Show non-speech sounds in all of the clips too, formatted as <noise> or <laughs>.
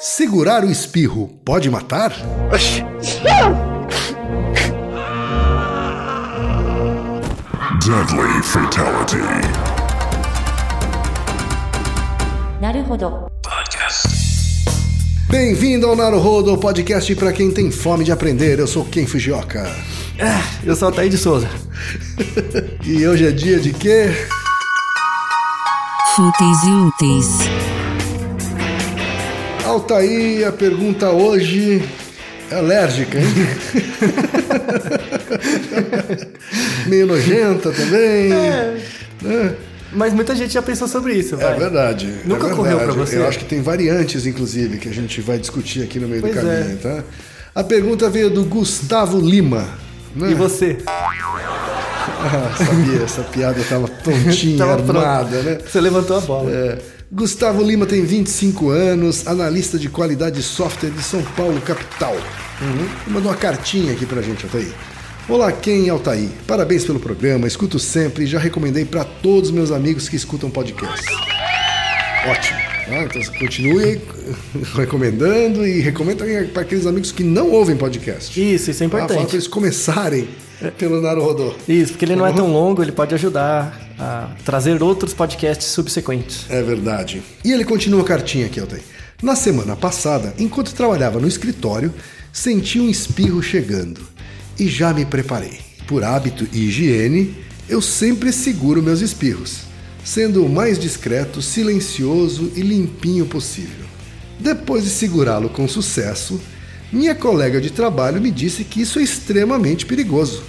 Segurar o espirro pode matar? Deadly Fatality. Naruhodo. Bem-vindo ao Naruhodo, podcast para quem tem fome de aprender. Eu sou Ken Fujioka. Ah, eu sou Altair de Souza. <laughs> e hoje é dia de quê? Fúteis e úteis. Altair, a pergunta hoje é alérgica, hein? <laughs> Meio nojenta também. É. né? Mas muita gente já pensou sobre isso, É vai. verdade. Nunca é ocorreu verdade. pra você? Eu acho que tem variantes, inclusive, que a gente vai discutir aqui no meio Pois do é. caminho, tá? A pergunta veio do Gustavo Lima. Né? E você? Ah, sabia, essa piada estava prontinha, Tava <laughs> pronto. armada, né? Você levantou a bola. É. Gustavo Lima tem 25 anos, analista de qualidade de software de São Paulo, capital. Uhum. Mandou uma cartinha aqui pra gente, Altair. Olá, quem é Altair? Parabéns pelo programa, escuto sempre e já recomendei para todos os meus amigos que escutam podcast. Ótimo. Ah, então continue <laughs> recomendando e recomenda para aqueles amigos que não ouvem podcast. Isso, isso é Ah, fala importante. para eles começarem pelo Naruhodô. Isso, porque ele não é tão longo, ele pode ajudar a trazer outros podcasts subsequentes. É verdade. E ele continua a cartinha aqui, Altair. Na semana passada, enquanto trabalhava no escritório, senti um espirro chegando e já me preparei. Por hábito e higiene, eu sempre seguro meus espirros, sendo o mais discreto, silencioso e limpinho possível. Depois de segurá-lo com sucesso, minha colega de trabalho me disse que isso é extremamente perigoso,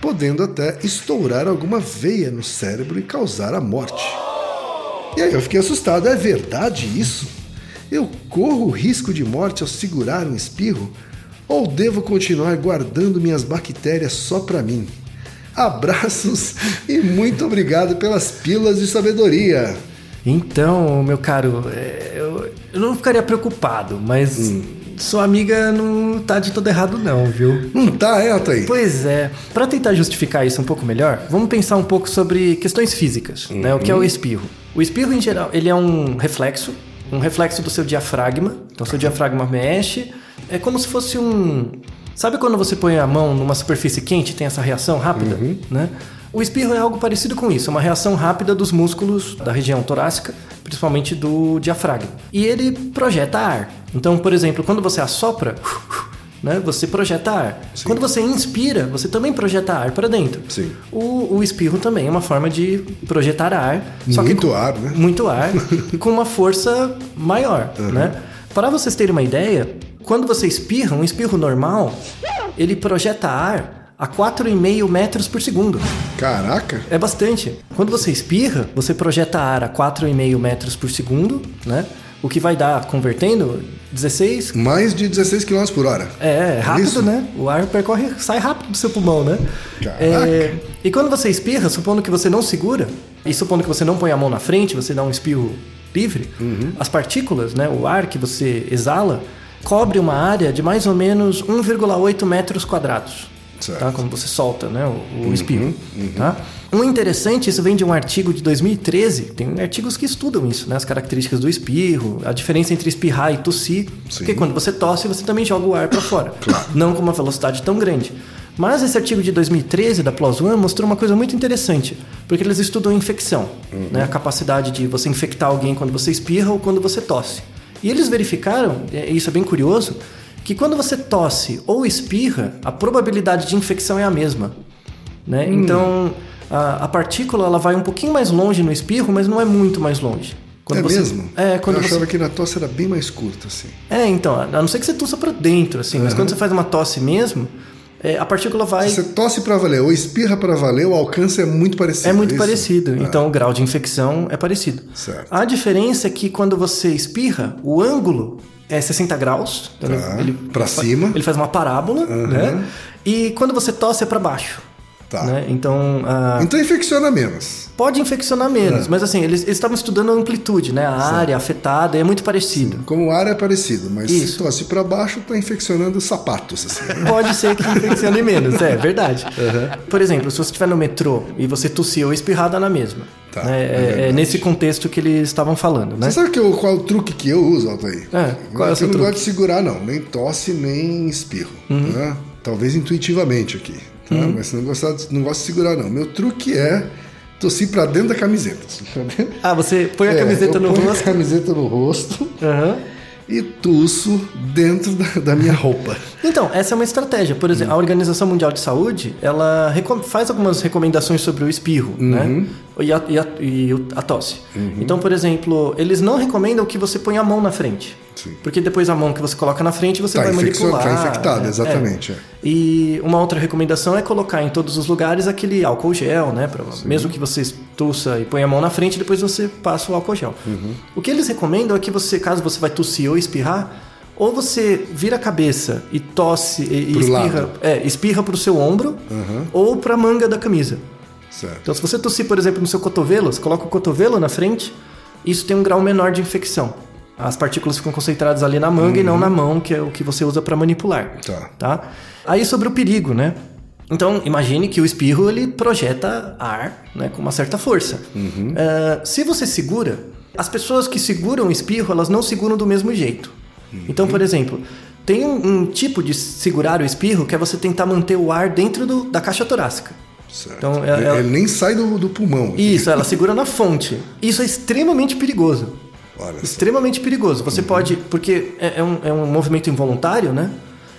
podendo até estourar alguma veia no cérebro e causar a morte. E aí eu fiquei assustado. É verdade isso? Eu corro o risco de morte ao segurar um espirro? Ou devo continuar guardando minhas bactérias só para mim? Abraços e muito obrigado pelas pílulas de sabedoria. Então, meu caro, é, eu, eu não ficaria preocupado, mas Hum. Sua amiga não tá de todo errado não, viu? Não tá, é, Altair? Pois é. Para tentar justificar isso um pouco melhor, vamos pensar um pouco sobre questões físicas, né? O que é Uhum. o espirro? O espirro, em geral, ele é um reflexo, um reflexo do seu diafragma. Então, seu diafragma mexe. É como se fosse um... Sabe quando você põe a mão numa superfície quente e tem essa reação rápida, Uhum. né? O espirro é algo parecido com isso, é uma reação rápida dos músculos da região torácica, principalmente do diafragma. E ele projeta ar. Então, por exemplo, quando você assopra, <laughs> né, você projeta ar. Quando você inspira, você também projeta ar para dentro. Sim. O, o espirro também é uma forma de projetar ar. só que Muito com- ar, né? Muito ar, <laughs> com uma força maior, né? Para vocês terem uma ideia, quando você espirra, um espirro normal, ele projeta ar a 4,5 metros por segundo. Caraca. É bastante. Quando você espirra, você projeta ar a 4,5 metros por segundo, né? O que vai dar, convertendo, 16 Mais de 16 km por hora. é, é rápido, Isso? né? O ar percorre, sai rápido do seu pulmão, né? Caraca. É, e quando você espirra, supondo que você não segura, e supondo que você não põe a mão na frente, você dá um espirro livre, Uhum. as partículas, né, o ar que você exala, cobre uma área de mais ou menos 1,8 metros quadrados. Certo. Tá? Quando você solta né, o, o espirro. Tá? Um interessante, isso vem de um artigo de 2013, tem artigos que estudam isso, né? as características do espirro, a diferença entre espirrar e tossir. Porque quando você tosse, você também joga o ar para fora. <coughs> Não com uma velocidade tão grande. Mas esse artigo de 2013 da PLOS ONE mostrou uma coisa muito interessante, porque eles estudam infecção, né? a capacidade de você infectar alguém quando você espirra ou quando você tosse. E eles verificaram, e isso é bem curioso, que quando você tosse ou espirra, a probabilidade de infecção é a mesma. Né? Então, a, a partícula ela vai um pouquinho mais longe no espirro, mas não é muito mais longe. Quando é você- mesmo? É, quando Eu você... achava que na tosse era bem mais curta, assim. É, então, a não ser que você tussa pra dentro, assim, mas quando você faz uma tosse mesmo, é, a partícula vai... Se você tosse pra valer ou espirra pra valer, o alcance é muito parecido. É muito isso? parecido, então o grau de infecção é parecido. Certo. A diferença é que quando você espirra, o ângulo é 60 graus. Tá, pra fa- cima. Ele faz uma parábola, né? E quando você tosse é para baixo. Tá. Né? Então, Então infecciona menos. pode infeccionar menos, É. mas assim, eles estavam estudando a amplitude, né? A área afetada, é muito parecido. Como o ar é parecido, mas se Isso. tosse para baixo, tá infeccionando sapatos. Assim. Pode ser que infeccione menos, é verdade. Por exemplo, se você estiver no metrô e você tossir ou espirrar, dá na mesma. Tá, né? é É, é nesse contexto que eles estavam falando, né? Você sabe que eu- qual é o truque que eu uso, Altair? É, qual é o eu não truque? Uhum. gosto de segurar, não. Nem tosse, nem espirro. né? Talvez intuitivamente aqui. Tá? Mas se não, gostar, de- não gosto de segurar, não. Meu truque é tossir pra dentro da camiseta. <laughs> Ah, você põe a É, camiseta eu no ponho rosto. a camiseta no rosto Aham. e tuço dentro da, da minha roupa. Então, essa é uma estratégia. Por exemplo, a Organização Mundial de Saúde, ela faz algumas recomendações sobre o espirro, né? E a, e a- e o- a tosse. Então, por exemplo, eles não recomendam que você ponha a mão na frente. Sim. Porque depois a mão que você coloca na frente, você Tá vai manipular. tá infectada, né? exatamente, É. é. E uma outra recomendação é colocar em todos os lugares aquele álcool gel, né? Pra- mesmo que você tussa e ponha a mão na frente, depois você passa o álcool gel. Uhum. O que eles recomendam é que você, caso você vai tossir ou espirrar, ou você vira a cabeça e tosse e, e espirra, lado. Uhum. é, espirra pro seu ombro ou pra manga da camisa. Certo. Então, se você tossir, por exemplo, no seu cotovelo, você coloca o cotovelo na frente, isso tem um grau menor de infecção. As partículas ficam concentradas ali na manga e não na mão, que é o que você usa para manipular. Tá. tá? Aí sobre o perigo, né? Então, imagine que o espirro ele projeta ar né, com uma certa força. Ah, se você segura, as pessoas que seguram o espirro, elas não seguram do mesmo jeito. Então, por exemplo, tem um, um tipo de segurar o espirro que é você tentar manter o ar dentro do- da caixa torácica. Certo. Então, ele, é- ele nem sai do, do pulmão. Isso, ela segura na fonte. Isso é extremamente perigoso. Olha só. Extremamente perigoso. Você pode, porque é, é um, é um movimento involuntário, né?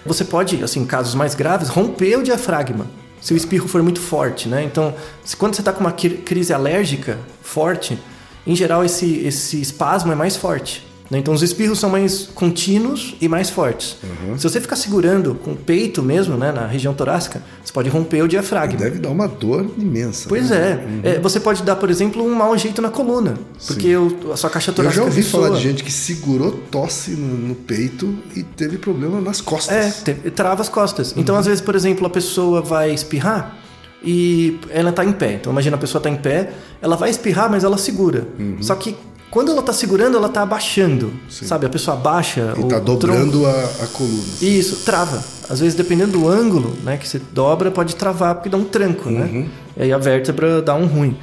Você pode, assim, em casos mais graves, romper o diafragma. Se o espirro for muito forte, né? Então, se, quando você está com uma cri- crise alérgica forte, em geral esse, esse espasmo é mais forte. Né? Então, os espirros são mais contínuos e mais fortes. Se você ficar segurando com o peito mesmo, né, na região torácica, você pode romper o diafragma. Deve dar uma dor imensa. Pois né? é. É, Você pode dar, por exemplo, um mau jeito na coluna. Porque a sua caixa Eu torácica já ouvi falar de gente que segurou tosse no, no peito e teve problema nas costas. É, trava as costas. Então, às vezes, por exemplo, a pessoa vai espirrar e ela tá em pé. Então, imagina a pessoa tá em pé, ela vai espirrar, mas ela segura. Uhum. Só que quando ela tá segurando, ela tá abaixando. Sabe? A pessoa abaixa E o tá dobrando a, a coluna. Isso, trava. Às vezes, dependendo do ângulo né, que você dobra, pode travar, porque dá um tranco, Uhum. né? E aí a vértebra dá um ruim.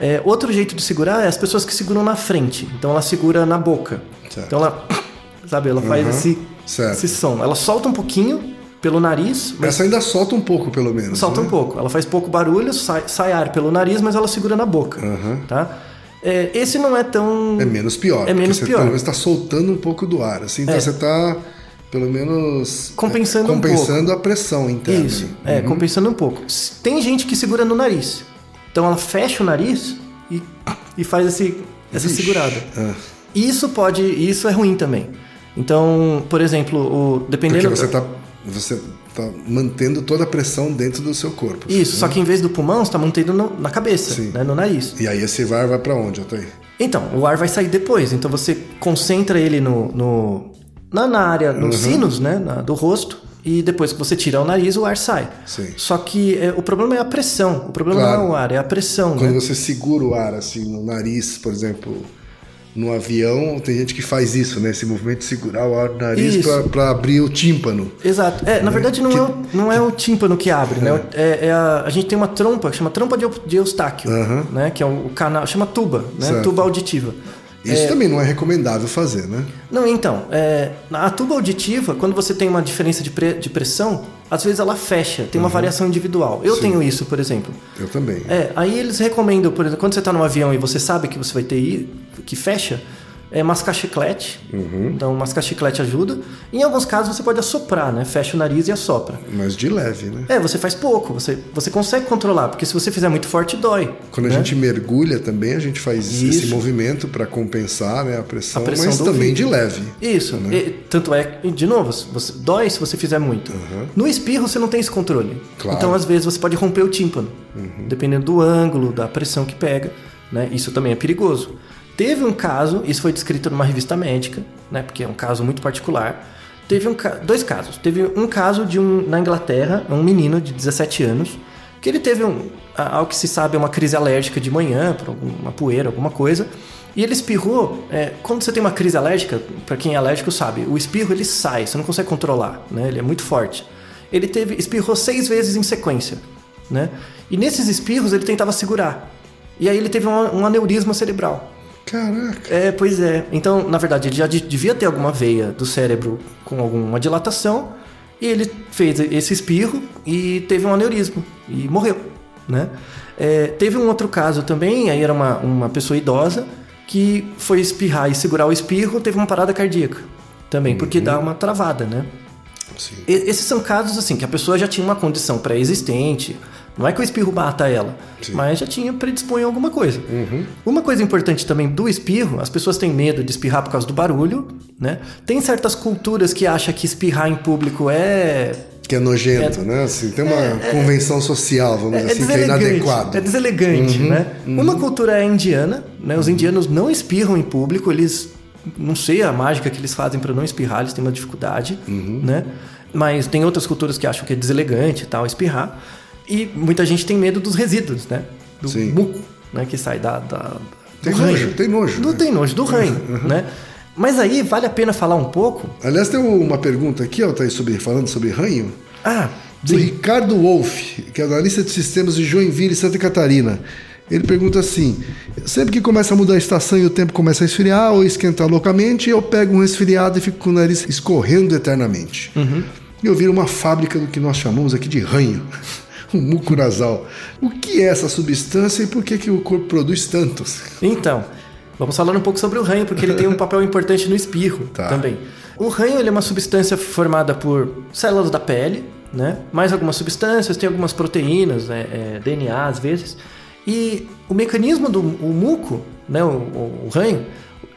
É, outro jeito de segurar é as pessoas que seguram na frente. Então ela segura na boca. Certo. Então ela, <coughs> sabe, ela faz Uhum. esse, Certo. esse som. Ela solta um pouquinho pelo nariz, mas Essa ainda solta um pouco, pelo menos. solta né? um pouco. Ela faz pouco barulho, sai, sai ar pelo nariz, mas ela segura na boca. Uhum. Tá? É, esse não é tão. É menos pior. É porque menos você pior. pelo menos está soltando um pouco do ar. Assim, então É. você está, pelo menos, Compensando é, um compensando a pressão interna. Isso, ali. é, compensando um pouco. Tem gente que segura no nariz. Então ela fecha o nariz e, e faz esse, essa Vixe. segurada. Ah, Isso pode. Isso é ruim também. Então, por exemplo, o, porque dependendo. você está você tá mantendo toda a pressão dentro do seu corpo. Isso, só que em vez do pulmão, você está mantendo no- na cabeça, né, no nariz. E aí esse VAR vai para onde, Altair? Então, o ar vai sair depois. Então você concentra ele no, no- na, na área, Uhum. nos sinos, né, na- do rosto. E depois que você tira o nariz, o ar sai. Sim. Só que é, o problema é a pressão. O problema Claro. não é o ar, é a pressão. Quando né? você segura o ar assim no nariz, por exemplo, no avião, tem gente que faz isso, né? Esse movimento de segurar o ar nariz para abrir o tímpano. Exato. É, na verdade, não, é, o, não é o tímpano que abre, né? É, é a, a gente tem uma trompa que chama trompa de, de Eustáquio, Aham. né? Que é o, o canal, chama tuba, né? Certo. Tuba auditiva. Isso também não é recomendável fazer, né? Não, então, é, a tuba auditiva, quando você tem uma diferença de, pre- de pressão, às vezes ela fecha, tem uma variação individual. Eu tenho isso, por exemplo. Eu também. É, aí eles recomendam, por exemplo, quando você está no avião e você sabe que você vai ter que fecha, é mascar chiclete. Então, mascar chiclete ajuda. Em alguns casos, você pode assoprar, né? Fecha o nariz e assopra. Mas de leve, né? É, você faz pouco, você, você consegue controlar, porque se você fizer muito forte, dói. Quando a né? gente mergulha também, a gente faz esse Isso. movimento para compensar né, a pressão, A pressão mas também ouvido. de leve. Isso, né? e- tanto é de novo, você, dói se você fizer muito. No espirro você não tem esse controle. Claro. Então, às vezes, você pode romper o tímpano, dependendo do ângulo, da pressão que pega. Né? Isso também é perigoso. Teve um caso, isso foi descrito numa revista médica, né? porque é um caso muito particular. Teve um, dois casos. Teve um caso de um na Inglaterra, um menino de 17 anos. que ele teve, um, ao que se sabe, uma crise alérgica de manhã, por alguma poeira, alguma coisa. E ele espirrou. é, quando você tem uma crise alérgica, para quem é alérgico sabe, o espirro ele sai, você não consegue controlar, né? Ele é muito forte. Ele teve espirrou seis vezes em sequência, né? E nesses espirros ele tentava segurar. E aí ele teve um, um aneurisma cerebral. Caraca. É, pois é. Então, na verdade, ele já de- devia ter alguma veia do cérebro com alguma dilatação. E ele fez esse espirro e teve um aneurisma e morreu, né? É, teve um outro caso também, aí era uma, uma pessoa idosa que foi espirrar e segurar o espirro, teve uma parada cardíaca também, porque dá uma travada, né? Sim. E- Esses são casos assim que a pessoa já tinha uma condição pré-existente. Não é que o espirro bata ela, Sim. mas já tinha predispõe alguma coisa. Uma coisa importante também do espirro, as pessoas têm medo de espirrar por causa do barulho, né? Tem certas culturas que acham que espirrar em público é Que é nojento, né? Assim, tem uma convenção social, vamos dizer assim, que é inadequado. É deselegante, né? Uma cultura é indiana, né? Os indianos não espirram em público, eles não sei a mágica que eles fazem para não espirrar, eles têm uma dificuldade, né? Mas tem outras culturas que acham que é deselegante e tal espirrar. E muita gente tem medo dos resíduos, né? Do Sim. muco, né, que sai da, da Tem do nojo, ranho. tem nojo, Do, né? Tem nojo do ranho, <laughs> né? Mas aí vale a pena falar um pouco. Aliás, tem uma pergunta aqui, ó, Thaís, sobre, falando sobre ranho. Ah, Do Ricardo Wolff, que é analista de sistemas de Joinville, Santa Catarina. Ele pergunta assim: sempre que começa a mudar a estação e o tempo começa a esfriar ou esquentar loucamente, eu pego um resfriado e fico com o nariz escorrendo eternamente. E eu viro uma fábrica do que nós chamamos aqui de ranho, <laughs> um muco nasal. O que é essa substância e por que, que o corpo produz tantos? Então, vamos falar um pouco sobre o ranho, porque ele tem um <laughs> papel importante no espirro Tá. também. O ranho ele é uma substância formada por células da pele, né? mais algumas substâncias, tem algumas proteínas, né? é, DNA às vezes. E o mecanismo do o muco, né? o, o- o ranho,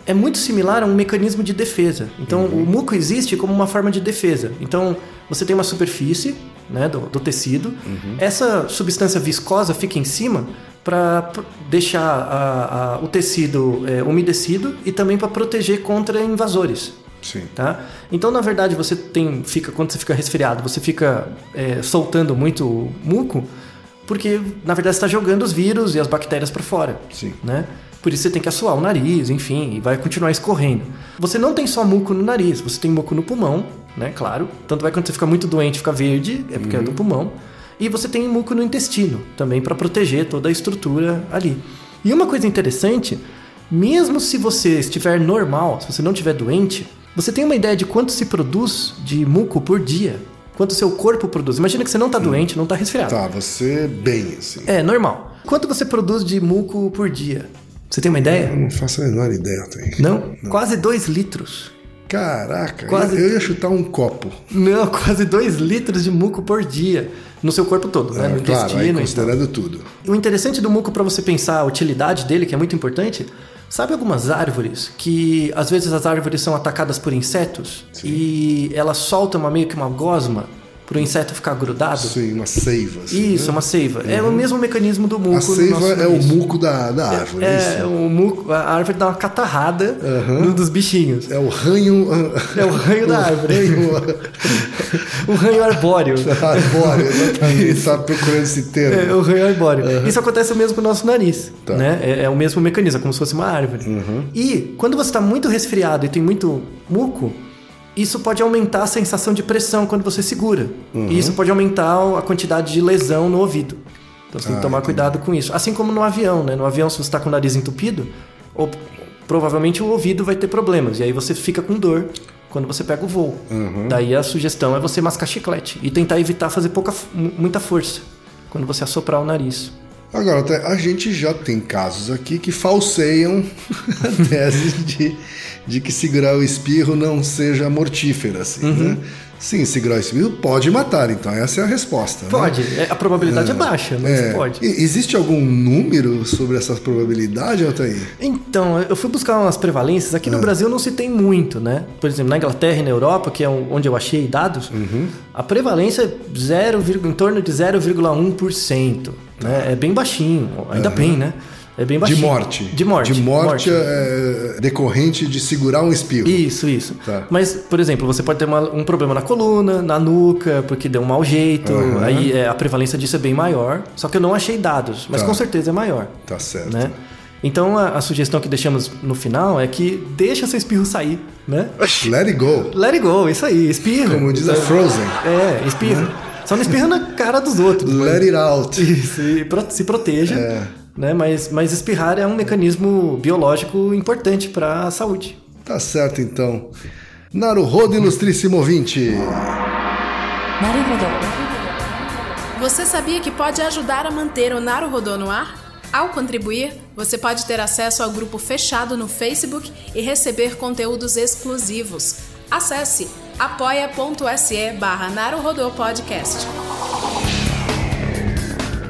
é muito similar a um mecanismo de defesa. Então, o muco existe como uma forma de defesa. Então, você tem uma superfície né, do, do tecido, essa substância viscosa fica em cima para deixar a- a- o tecido é, umedecido e também para proteger contra invasores. Sim. Tá? Então, na verdade, você tem, fica quando você fica resfriado, você fica é, soltando muito muco, porque na verdade está jogando os vírus e as bactérias para fora. Sim. Né? Por isso você tem que assoar o nariz, enfim, e vai continuar escorrendo. Você não tem só muco no nariz, você tem muco no pulmão, né? Claro. Tanto vai quando você fica muito doente, fica verde, é porque é do pulmão. E você tem muco no intestino, também para proteger toda a estrutura ali. E uma coisa interessante, mesmo se você estiver normal, se você não estiver doente, você tem uma ideia de quanto se produz de muco por dia? Quanto seu corpo produz? Imagina que você não está doente, não está resfriado. Tá, você bem, assim. É, normal. Quanto você produz de muco por dia? Você tem uma ideia? Eu não faço a menor ideia, Thaís. Não? Quase 2 litros. Caraca, Quase- eu ia chutar um copo. Não, <laughs> quase 2 litros de muco por dia. No seu corpo todo, né? É, No claro, intestino tal. considerando tudo. O interessante do muco para você pensar a utilidade dele, que é muito importante, sabe algumas árvores que às vezes as árvores são atacadas por insetos e elas soltam uma, meio que uma gosma para o inseto ficar grudado? Sim, uma seiva. assim, Isso, né? uma seiva. É o mesmo mecanismo do muco. A no seiva nosso é o muco da, da árvore, É, isso? o muco, a árvore dá uma catarrada no dos bichinhos. É o ranho... É o ranho da <laughs> árvore. ranho <laughs> O ranho arbóreo. <laughs> arbóreo, exatamente. Está procurando esse termo. É o ranho arbóreo. Isso acontece mesmo com o nosso nariz. Tá. Uhum. Né? É, é o mesmo mecanismo, é como se fosse uma árvore. E quando você está muito resfriado e tem muito muco, isso pode aumentar a sensação de pressão quando você segura. Uhum. E isso pode aumentar a quantidade de lesão no ouvido. Então você tem que Ah, tomar entendi. cuidado com isso. Assim como no avião, né? No avião, se você está com o nariz entupido, ou, provavelmente o ouvido vai ter problemas. E aí você fica com dor quando você pega o voo. Uhum. Daí a sugestão é você mascar chiclete e tentar evitar fazer pouca, mu- muita força quando você assoprar o nariz. Agora, a gente já tem casos aqui que falseiam <laughs> a tese de, de que segurar o espirro não seja mortífero, assim, Uhum. né? Sim, segurar o espirro pode matar, então essa é a resposta. né? Pode, é, a probabilidade é, baixa, mas É. pode. E- Existe algum número sobre essa probabilidade, Altair? Então, eu fui buscar umas prevalências. Aqui no Brasil não se tem muito, né? Por exemplo, na Inglaterra e na Europa, que é onde eu achei dados, a prevalência é 0, em torno de 0,1%. Né? É bem baixinho, ainda bem, né? É bem De baixinho. morte. De morte. De morte, é decorrente de segurar um espirro. Isso, isso. Tá. Mas, por exemplo, você pode ter uma- um problema na coluna, na nuca, porque deu um mau jeito. Aham. Aí é, a prevalência disso é bem maior. Só que eu não achei dados, mas Tá. com certeza é maior. Tá certo. Né? Então a, a sugestão que deixamos no final é que deixa seu espirro sair, né? Let it go. Let it go, isso aí, espirra. Como diz a Frozen. É, espirra. Só não espirra na cara dos outros. Let it out. Isso, e se proteja. É né? Mas, mas espirrar é um mecanismo biológico importante para a saúde. Tá certo, então. Naruhodo, ilustríssimo ouvinte. Naruhodo. Você sabia que pode ajudar a manter o Naruhodo no ar? Ao contribuir, você pode ter acesso ao grupo fechado no Facebook e receber conteúdos exclusivos. Acesse apoia.se barra Podcast.